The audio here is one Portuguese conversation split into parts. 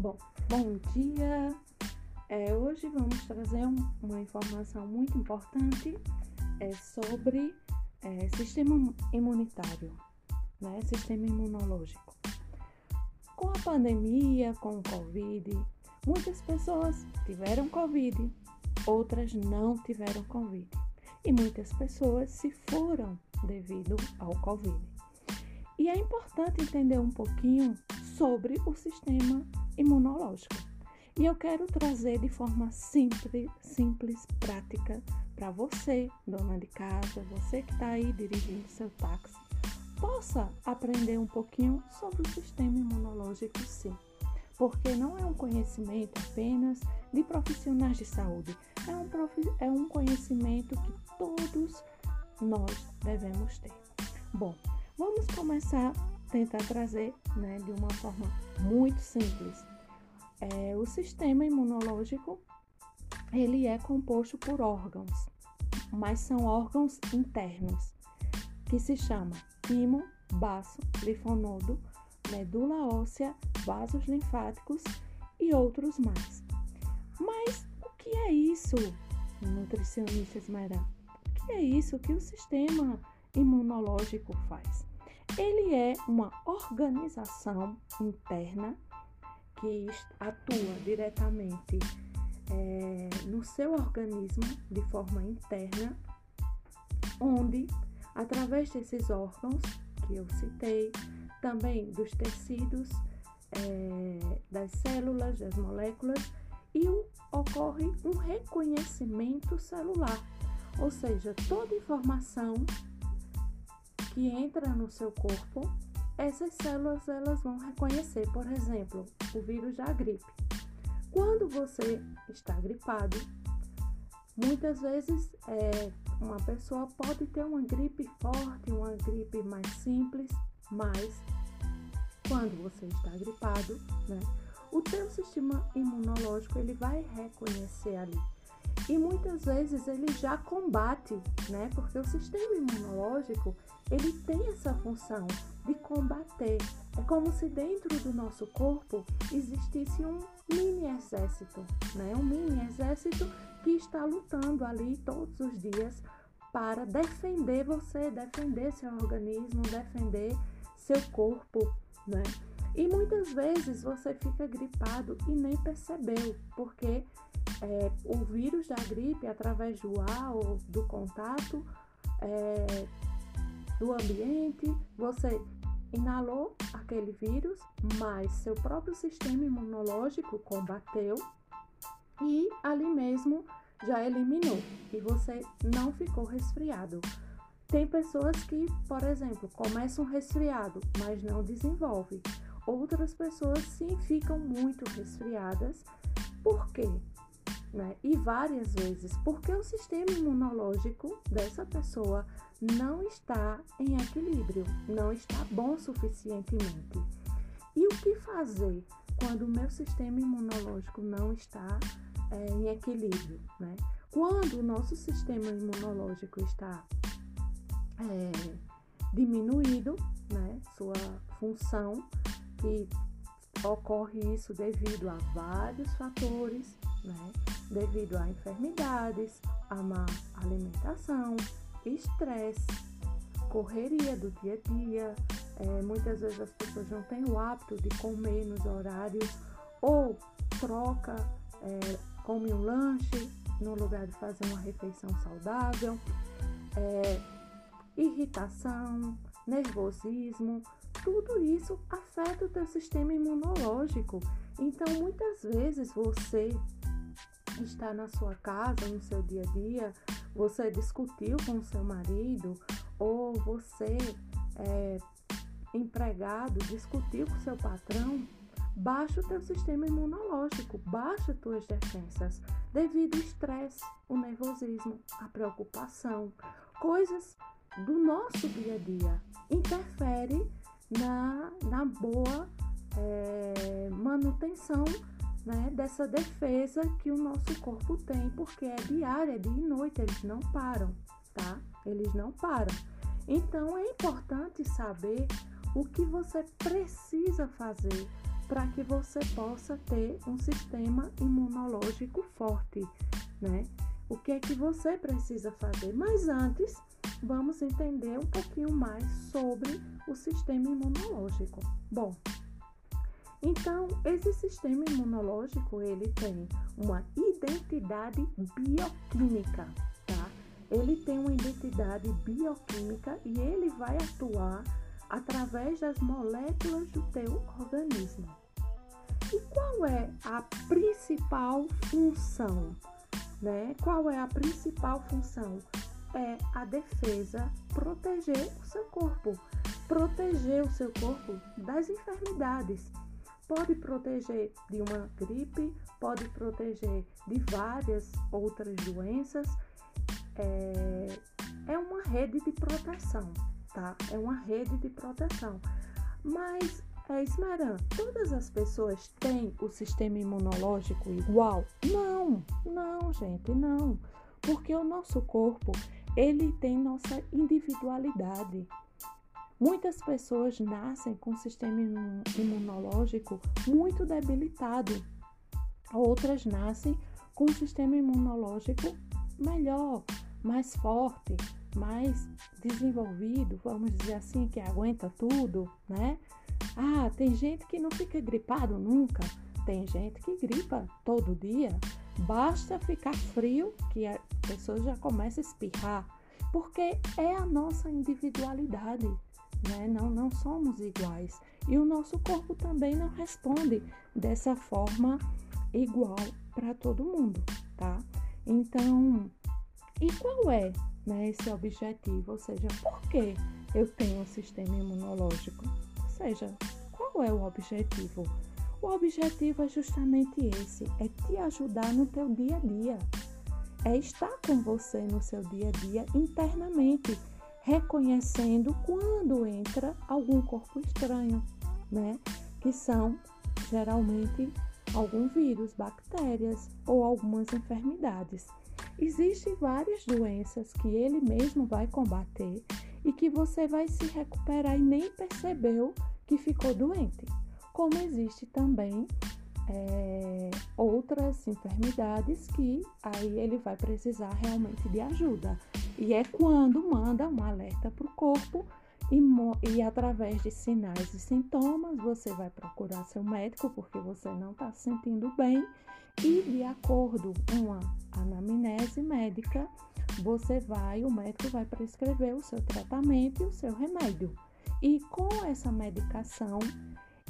Bom, bom dia. É, hoje vamos trazer um, uma informação muito importante é, sobre é, sistema imunitário, né? Sistema imunológico. Com a pandemia, com o Covid, muitas pessoas tiveram Covid, outras não tiveram Covid. E muitas pessoas se foram devido ao Covid. E é importante entender um pouquinho sobre o sistema imunológico. E eu quero trazer de forma simples, simples prática, para você, dona de casa, você que está aí dirigindo seu táxi, possa aprender um pouquinho sobre o sistema imunológico, sim. Porque não é um conhecimento apenas de profissionais de saúde, é um, é um conhecimento que todos nós devemos ter. Bom, vamos começar a tentar trazer né, de uma forma muito simples. É, o sistema imunológico ele é composto por órgãos, mas são órgãos internos, que se chama timo, baço, linfonodo, medula óssea, vasos linfáticos e outros mais. Mas o que é isso, nutricionista Esmeralda? O que é isso que o sistema imunológico faz? Ele é uma organização interna que atua diretamente é, no seu organismo de forma interna, onde, através desses órgãos que eu citei, também dos tecidos, é, das células, das moléculas, e ocorre um reconhecimento celular, ou seja, toda informação que entra no seu corpo, essas células elas vão reconhecer, por exemplo, o vírus da gripe. Quando você está gripado, muitas vezes é, uma pessoa pode ter uma gripe forte, uma gripe mais simples, mas quando você está gripado, né, o teu sistema imunológico ele vai reconhecer ali e muitas vezes ele já combate, né? Porque o sistema imunológico ele tem essa função de combater. É como se dentro do nosso corpo existisse um mini exército, né? Um mini exército que está lutando ali todos os dias para defender você, defender seu organismo, defender seu corpo, né? E muitas vezes você fica gripado e nem percebeu, porque é, o vírus da gripe, através do ar ou do contato é, do ambiente, você inalou aquele vírus, mas seu próprio sistema imunológico combateu e ali mesmo já eliminou e você não ficou resfriado. Tem pessoas que, por exemplo, começam resfriado, mas não desenvolve. Outras pessoas sim ficam muito resfriadas. Por quê? Né? E várias vezes, porque o sistema imunológico dessa pessoa não está em equilíbrio, não está bom suficientemente. E o que fazer quando o meu sistema imunológico não está é, em equilíbrio, né? Quando o nosso sistema imunológico está é, diminuído, né? Sua função, que ocorre isso devido a vários fatores, né? Devido a enfermidades, a má alimentação, estresse, correria do dia a dia. É, muitas vezes as pessoas não têm o hábito de comer nos horários ou troca, é, come um lanche no lugar de fazer uma refeição saudável, é, irritação, nervosismo, tudo isso afeta o teu sistema imunológico. Então, muitas vezes você está na sua casa, no seu dia a dia, você discutiu com seu marido ou você, é, empregado, discutiu com seu patrão, baixa o teu sistema imunológico, baixa tuas defensas devido ao estresse, o nervosismo, a preocupação, coisas do nosso dia a dia interfere na, na boa é, manutenção né, dessa defesa que o nosso corpo tem, porque é diária, é dia e noite, eles não param, tá? Eles não param. Então é importante saber o que você precisa fazer para que você possa ter um sistema imunológico forte, né? O que é que você precisa fazer? Mas antes, vamos entender um pouquinho mais sobre o sistema imunológico. Bom, então esse sistema imunológico ele tem uma identidade bioquímica, tá? Ele tem uma identidade bioquímica e ele vai atuar através das moléculas do teu organismo. E qual é a principal função? Né? Qual é a principal função? É a defesa, proteger o seu corpo, proteger o seu corpo das enfermidades. Pode proteger de uma gripe, pode proteger de várias outras doenças. É, é uma rede de proteção, tá? É uma rede de proteção. Mas é, Esmeran, todas as pessoas têm o sistema imunológico igual? Não, não, gente, não. Porque o nosso corpo, ele tem nossa individualidade. Muitas pessoas nascem com o sistema imunológico muito debilitado. Outras nascem com o sistema imunológico melhor, mais forte, mais desenvolvido, vamos dizer assim, que aguenta tudo, né? Ah, tem gente que não fica gripado nunca. Tem gente que gripa todo dia. Basta ficar frio que a pessoa já começa a espirrar, porque é a nossa individualidade, né? Não, não somos iguais. E o nosso corpo também não responde dessa forma igual para todo mundo, tá? Então, e qual é né, esse objetivo? Ou seja, por que eu tenho um sistema imunológico? seja, qual é o objetivo? O objetivo é justamente esse, é te ajudar no teu dia a dia. É estar com você no seu dia a dia internamente, reconhecendo quando entra algum corpo estranho, né? Que são geralmente algum vírus, bactérias ou algumas enfermidades. Existem várias doenças que ele mesmo vai combater e que você vai se recuperar e nem percebeu que ficou doente. Como existe também é, outras enfermidades que aí ele vai precisar realmente de ajuda. E é quando manda um alerta para o corpo e, e, através de sinais e sintomas você vai procurar seu médico porque você não está se sentindo bem e de acordo com a anamnese médica você vai, o médico vai prescrever o seu tratamento e o seu remédio. E com essa medicação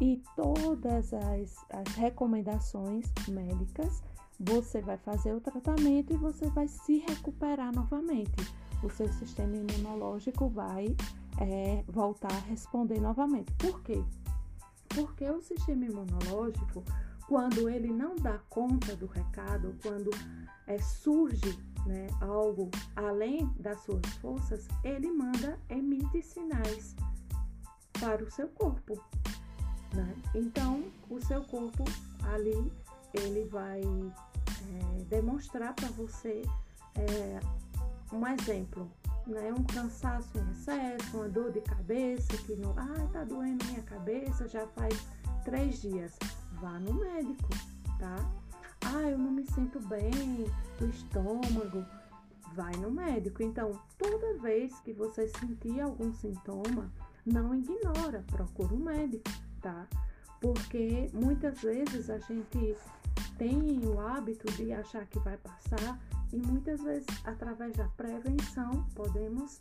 e todas as, as recomendações médicas, você vai fazer o tratamento e você vai se recuperar novamente. O seu sistema imunológico vai é, voltar a responder novamente. Por quê? Porque o sistema imunológico, quando ele não dá conta do recado, quando é, surge né, algo além das suas forças, ele manda, emite sinais para o seu corpo. Né? Então, o seu corpo ali, ele vai é, demonstrar para você é, um exemplo, né? Um cansaço em excesso, uma dor de cabeça que não, ah, tá doendo minha cabeça já faz três dias. Vá no médico, tá? Ah, eu não me sinto bem, o estômago. Vai no médico. Então, toda vez que você sentir algum sintoma, não ignora, procura um médico, tá? Porque muitas vezes a gente tem o hábito de achar que vai passar e muitas vezes, através da prevenção, podemos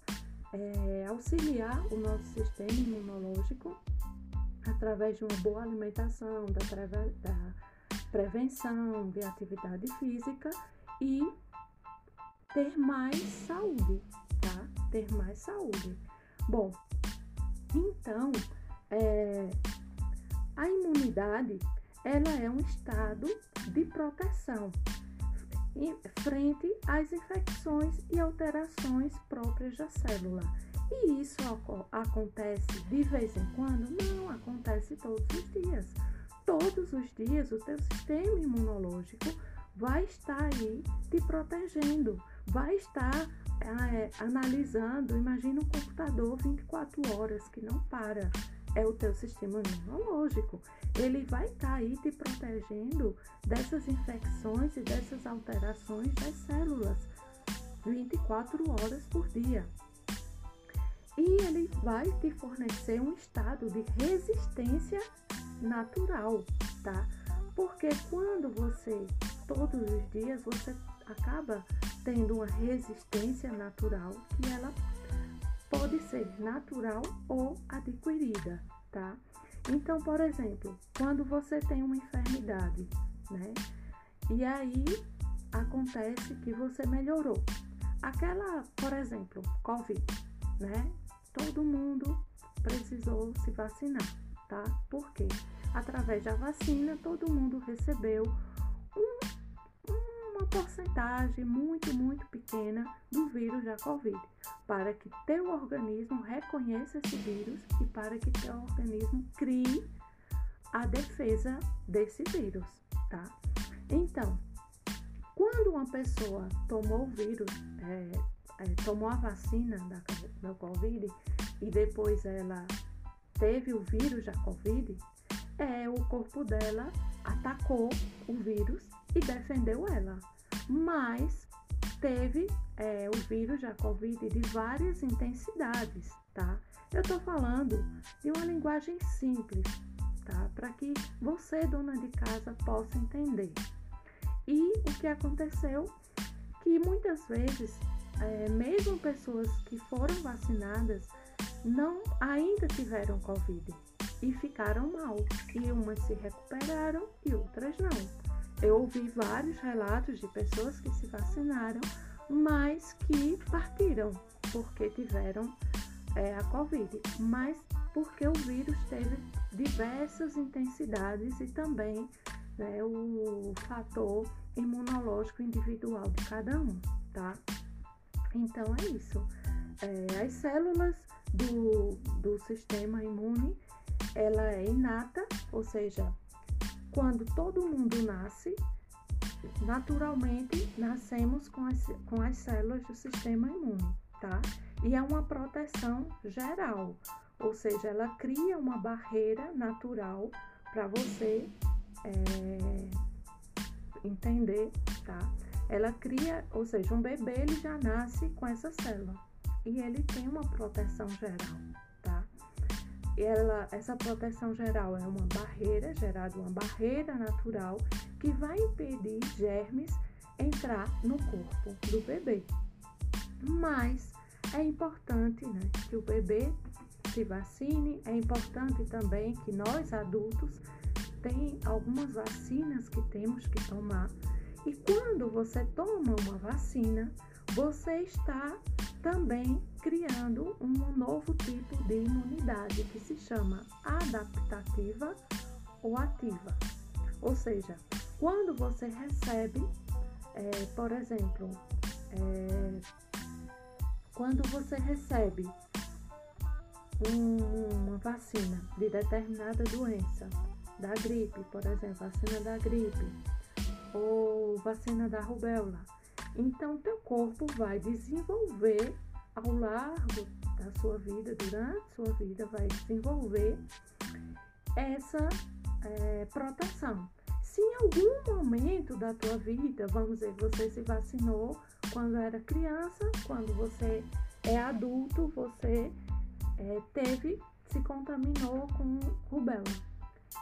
é, auxiliar o nosso sistema imunológico através de uma boa alimentação, da, da prevenção, de atividade física e ter mais saúde, tá? Ter mais saúde. Bom, então, é, a imunidade ela é um estado de proteção frente às infecções e alterações próprias da célula. E isso acontece de vez em quando? Não, acontece todos os dias. Todos os dias o teu sistema imunológico vai estar aí te protegendo, vai estar é, analisando, imagina um computador 24 horas que não para. É o teu sistema imunológico. Ele vai estar tá aí te protegendo dessas infecções e dessas alterações das células 24 horas por dia. E ele vai te fornecer um estado de resistência natural, tá? Porque quando você, todos os dias, você acaba tendo uma resistência natural que ela pode ser natural ou adquirida, tá? Então, por exemplo, quando você tem uma enfermidade, né? E aí acontece que você melhorou. Aquela, por exemplo, Covid, né? Todo mundo precisou se vacinar, tá? Por quê? Através da vacina, todo mundo recebeu um, porcentagem muito, muito pequena do vírus da Covid para que teu organismo reconheça esse vírus e para que teu organismo crie a defesa desse vírus, tá? Então, quando uma pessoa tomou o vírus, é, é, tomou a vacina da, da Covid e depois ela teve o vírus da Covid, é, o corpo dela atacou o vírus e defendeu ela. Mas teve é, o vírus da Covid de várias intensidades, tá? Eu tô falando de uma linguagem simples, tá? Para que você, dona de casa, possa entender. E o que aconteceu? Que muitas vezes, é, mesmo pessoas que foram vacinadas, não ainda tiveram Covid e ficaram mal. E umas se recuperaram e outras não. Eu ouvi vários relatos de pessoas que se vacinaram, mas que partiram porque tiveram é, a Covid, mas porque o vírus teve diversas intensidades e também né, o fator imunológico individual de cada um, tá? Então é isso. É, as células do, do sistema imune, ela é inata, ou seja, quando todo mundo nasce, naturalmente nascemos com as, com as células do sistema imune, tá? E é uma proteção geral, ou seja, ela cria uma barreira natural para você é, entender, tá? Ela cria, ou seja, um bebê ele já nasce com essa célula e ele tem uma proteção geral, ela, essa proteção geral é uma barreira, gerada uma barreira natural que vai impedir germes entrar no corpo do bebê. Mas é importante né, que o bebê se vacine, é importante também que nós adultos tem algumas vacinas que temos que tomar. E quando você toma uma vacina, você está também criando um novo tipo de imunidade que se chama adaptativa ou ativa. Ou seja, quando você recebe, é, por exemplo, é, quando você recebe um, uma vacina de determinada doença, da gripe, por exemplo, vacina da gripe ou vacina da rubéola, então, teu corpo vai desenvolver ao largo da sua vida, durante sua vida, vai desenvolver essa é, proteção. Se em algum momento da tua vida, vamos dizer, você se vacinou quando era criança, quando você é adulto, você é, teve, se contaminou com rubéola.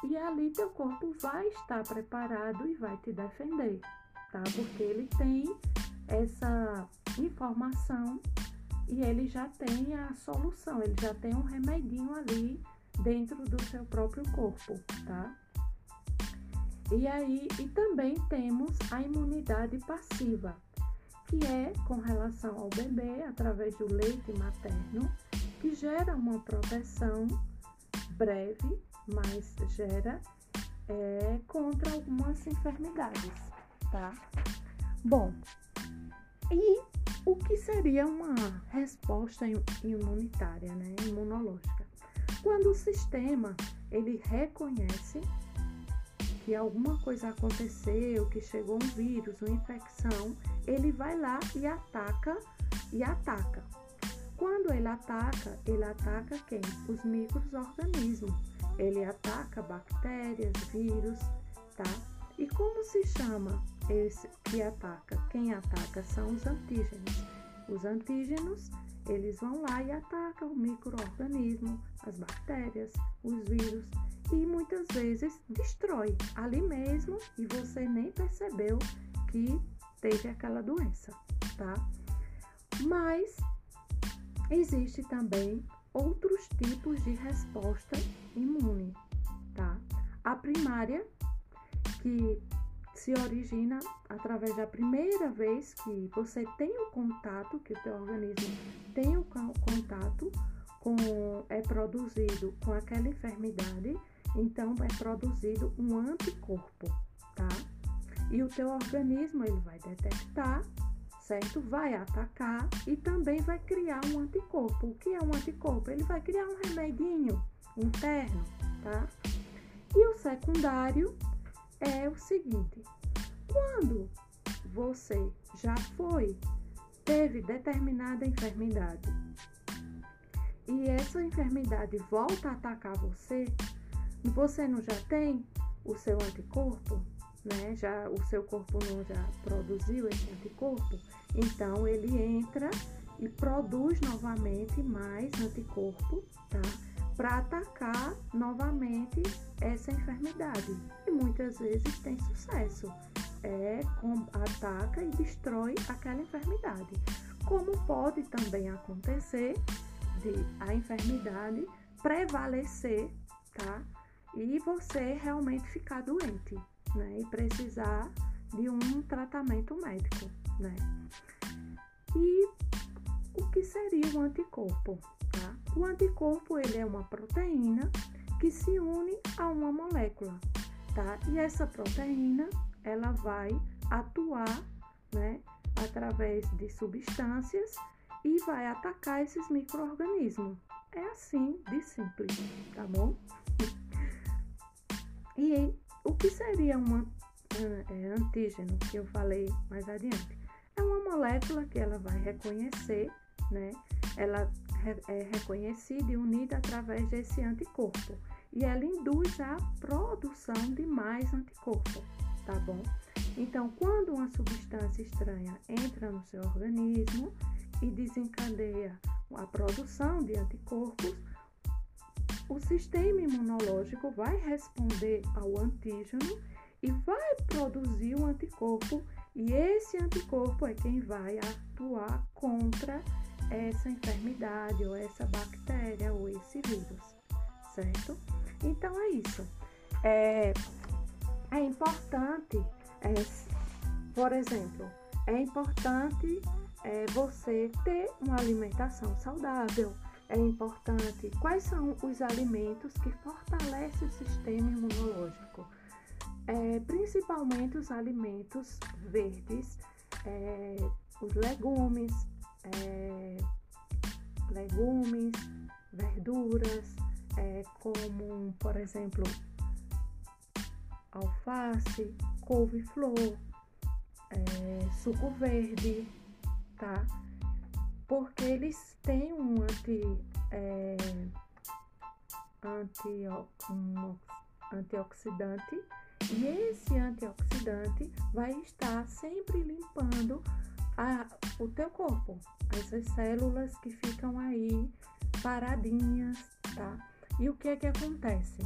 E ali teu corpo vai estar preparado e vai te defender tá? Porque ele tem essa informação e ele já tem a solução, ele já tem um remedinho ali dentro do seu próprio corpo, tá? E aí, e também temos a imunidade passiva, que é com relação ao bebê através do leite materno, que gera uma proteção breve, mas gera é, contra algumas enfermidades tá? Bom, e o que seria uma resposta imunitária, né, imunológica? Quando o sistema ele reconhece que alguma coisa aconteceu, que chegou um vírus, uma infecção, ele vai lá e ataca e ataca. quando ele ataca, ele ataca quem? Os micro-organismos. Ele ataca bactérias, vírus, tá? E como se chama esse que ataca? Quem ataca são os antígenos. Os antígenos, eles vão lá e atacam o microorganismo, as bactérias, os vírus e muitas vezes destrói ali mesmo e você nem percebeu que teve aquela doença, tá? Mas existe também outros tipos de resposta imune, tá? A primária, que se origina através da primeira vez que você tem o contato, que o teu organismo tem o contato com é produzido com aquela enfermidade, então é produzido um anticorpo, tá? E o teu organismo ele vai detectar, certo? Vai atacar e também vai criar um anticorpo. O que é um anticorpo? Ele vai criar um remedinho interno, tá? E o secundário é o seguinte: quando você já foi, teve determinada enfermidade e essa enfermidade volta a atacar você, você não já tem o seu anticorpo, né? Já o seu corpo não já produziu esse anticorpo, então ele entra e produz novamente mais anticorpo, tá? Para atacar novamente essa enfermidade. Muitas vezes tem sucesso. É, com, ataca e destrói aquela enfermidade. Como pode também acontecer de a enfermidade prevalecer, tá? e você realmente ficar doente, né? E precisar de um tratamento médico, né? E o que seria o anticorpo? Tá? O anticorpo ele é uma proteína que se une a uma molécula, tá? E essa proteína ela vai atuar, né? Através de substâncias e vai atacar esses micro-organismos. É assim de simples, tá bom? E o que seria um é, antígeno que eu falei mais adiante? É uma molécula que ela vai reconhecer, né? Ela é reconhecida e unida através desse anticorpo. E ela induz a produção de mais anticorpo, tá bom? Então, quando uma substância estranha entra no seu organismo e desencadeia a produção de anticorpos, o sistema imunológico vai responder ao antígeno e vai produzir um anticorpo, e esse anticorpo é quem vai atuar contra essa enfermidade, ou essa bactéria, ou esse vírus, certo? Então é isso. É, é importante, é, por exemplo, é importante é, você ter uma alimentação saudável é importante quais são os alimentos que fortalecem o sistema imunológico. É, principalmente os alimentos verdes, é, os legumes, é, legumes, verduras, é, como por exemplo alface, couve-flor, é, suco verde, tá? porque eles têm um anti, é, anti, um antioxidante e esse antioxidante vai estar sempre limpando a, o teu corpo, essas células que ficam aí paradinhas, tá? E o que é que acontece?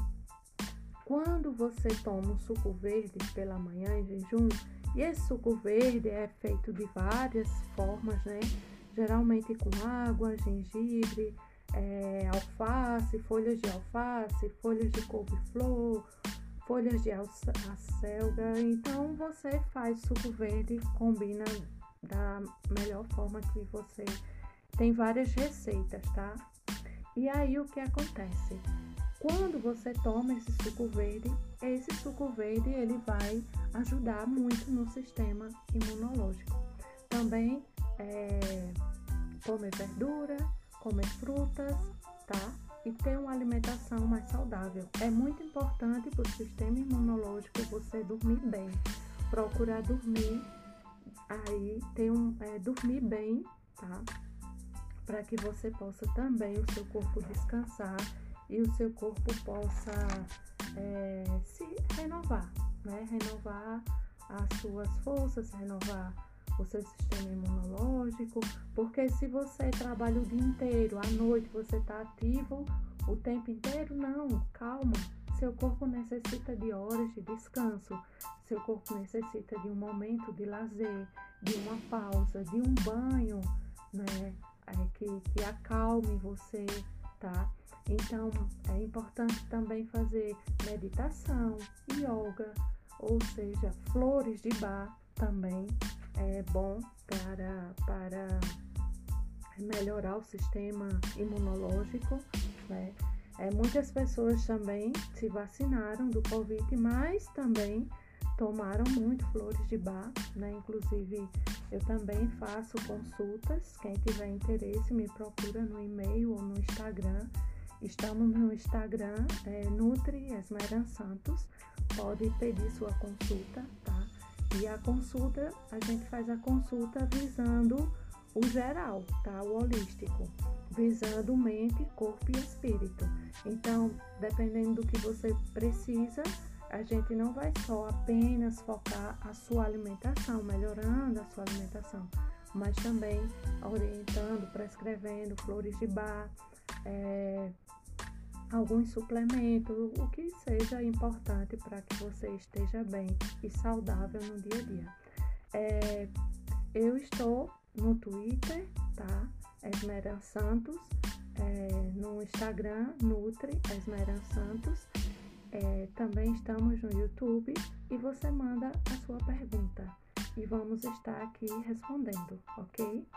Quando você toma um suco verde pela manhã em jejum, e esse suco verde é feito de várias formas, né? geralmente com água, gengibre, é, alface, folhas de alface, folhas de couve-flor, folhas de acelga. Então você faz suco verde, combina da melhor forma que você tem várias receitas, tá? E aí o que acontece? Quando você toma esse suco verde, esse suco verde ele vai ajudar muito no sistema imunológico. Também é, comer verdura, comer frutas, tá? E ter uma alimentação mais saudável. É muito importante para o sistema imunológico você dormir bem. Procurar dormir aí, ter um, é, dormir bem, tá? Para que você possa também o seu corpo descansar e o seu corpo possa é, se renovar, né? Renovar as suas forças, renovar o seu sistema imunológico, porque se você trabalha o dia inteiro, à noite você está ativo o tempo inteiro, não, calma. Seu corpo necessita de horas de descanso, seu corpo necessita de um momento de lazer, de uma pausa, de um banho, né? É, que, que acalme você, tá? Então é importante também fazer meditação, yoga, ou seja, flores de bar também é bom para, para melhorar o sistema imunológico, né? É, muitas pessoas também se vacinaram do Covid, mas também tomaram muito flores de bar, né? Inclusive, eu também faço consultas. Quem tiver interesse, me procura no e-mail ou no Instagram. Estamos no Instagram, é, Nutri Esmeran Santos. Pode pedir sua consulta, tá? E a consulta, a gente faz a consulta visando o geral, tá? O holístico, visando mente, corpo e espírito. Então, dependendo do que você precisa, a gente não vai só apenas focar a sua alimentação, melhorando a sua alimentação, mas também orientando, prescrevendo flores de bar, é, alguns suplementos, o que seja importante para que você esteja bem e saudável no dia a dia. É, eu estou no Twitter, tá? Esmeran Santos, é, no Instagram, Nutri Esmeran Santos. É, também estamos no YouTube e você manda a sua pergunta e vamos estar aqui respondendo, ok?